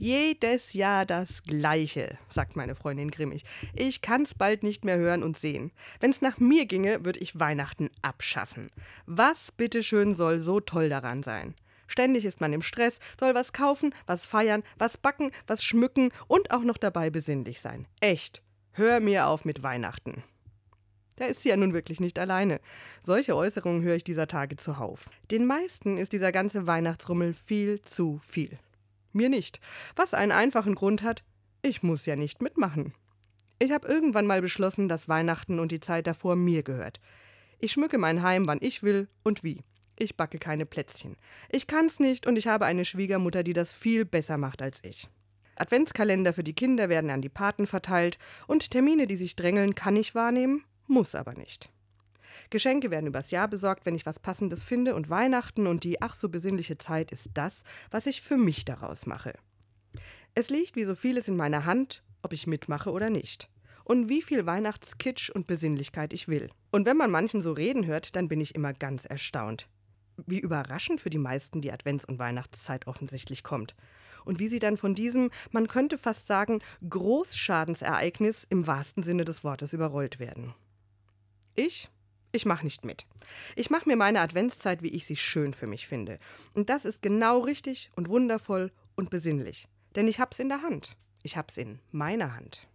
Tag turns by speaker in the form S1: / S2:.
S1: Jedes Jahr das Gleiche, sagt meine Freundin grimmig. Ich kann's bald nicht mehr hören und sehen. Wenn's nach mir ginge, würde ich Weihnachten abschaffen. Was bitteschön soll so toll daran sein? Ständig ist man im Stress, soll was kaufen, was feiern, was backen, was schmücken und auch noch dabei besinnlich sein. Echt. Hör mir auf mit Weihnachten. Da ist sie ja nun wirklich nicht alleine. Solche Äußerungen höre ich dieser Tage zuhauf. Den meisten ist dieser ganze Weihnachtsrummel viel zu viel. Mir nicht. Was einen einfachen Grund hat, ich muss ja nicht mitmachen. Ich habe irgendwann mal beschlossen, dass Weihnachten und die Zeit davor mir gehört. Ich schmücke mein Heim, wann ich will und wie. Ich backe keine Plätzchen. Ich kann's nicht und ich habe eine Schwiegermutter, die das viel besser macht als ich. Adventskalender für die Kinder werden an die Paten verteilt und Termine, die sich drängeln, kann ich wahrnehmen, muss aber nicht. Geschenke werden übers Jahr besorgt, wenn ich was Passendes finde, und Weihnachten und die ach so besinnliche Zeit ist das, was ich für mich daraus mache. Es liegt wie so vieles in meiner Hand, ob ich mitmache oder nicht. Und wie viel Weihnachtskitsch und Besinnlichkeit ich will. Und wenn man manchen so reden hört, dann bin ich immer ganz erstaunt. Wie überraschend für die meisten die Advents- und Weihnachtszeit offensichtlich kommt. Und wie sie dann von diesem, man könnte fast sagen, Großschadensereignis im wahrsten Sinne des Wortes überrollt werden. Ich ich mache nicht mit. Ich mache mir meine Adventszeit, wie ich sie schön für mich finde. Und das ist genau richtig und wundervoll und besinnlich. Denn ich hab's in der Hand. Ich hab's in meiner Hand.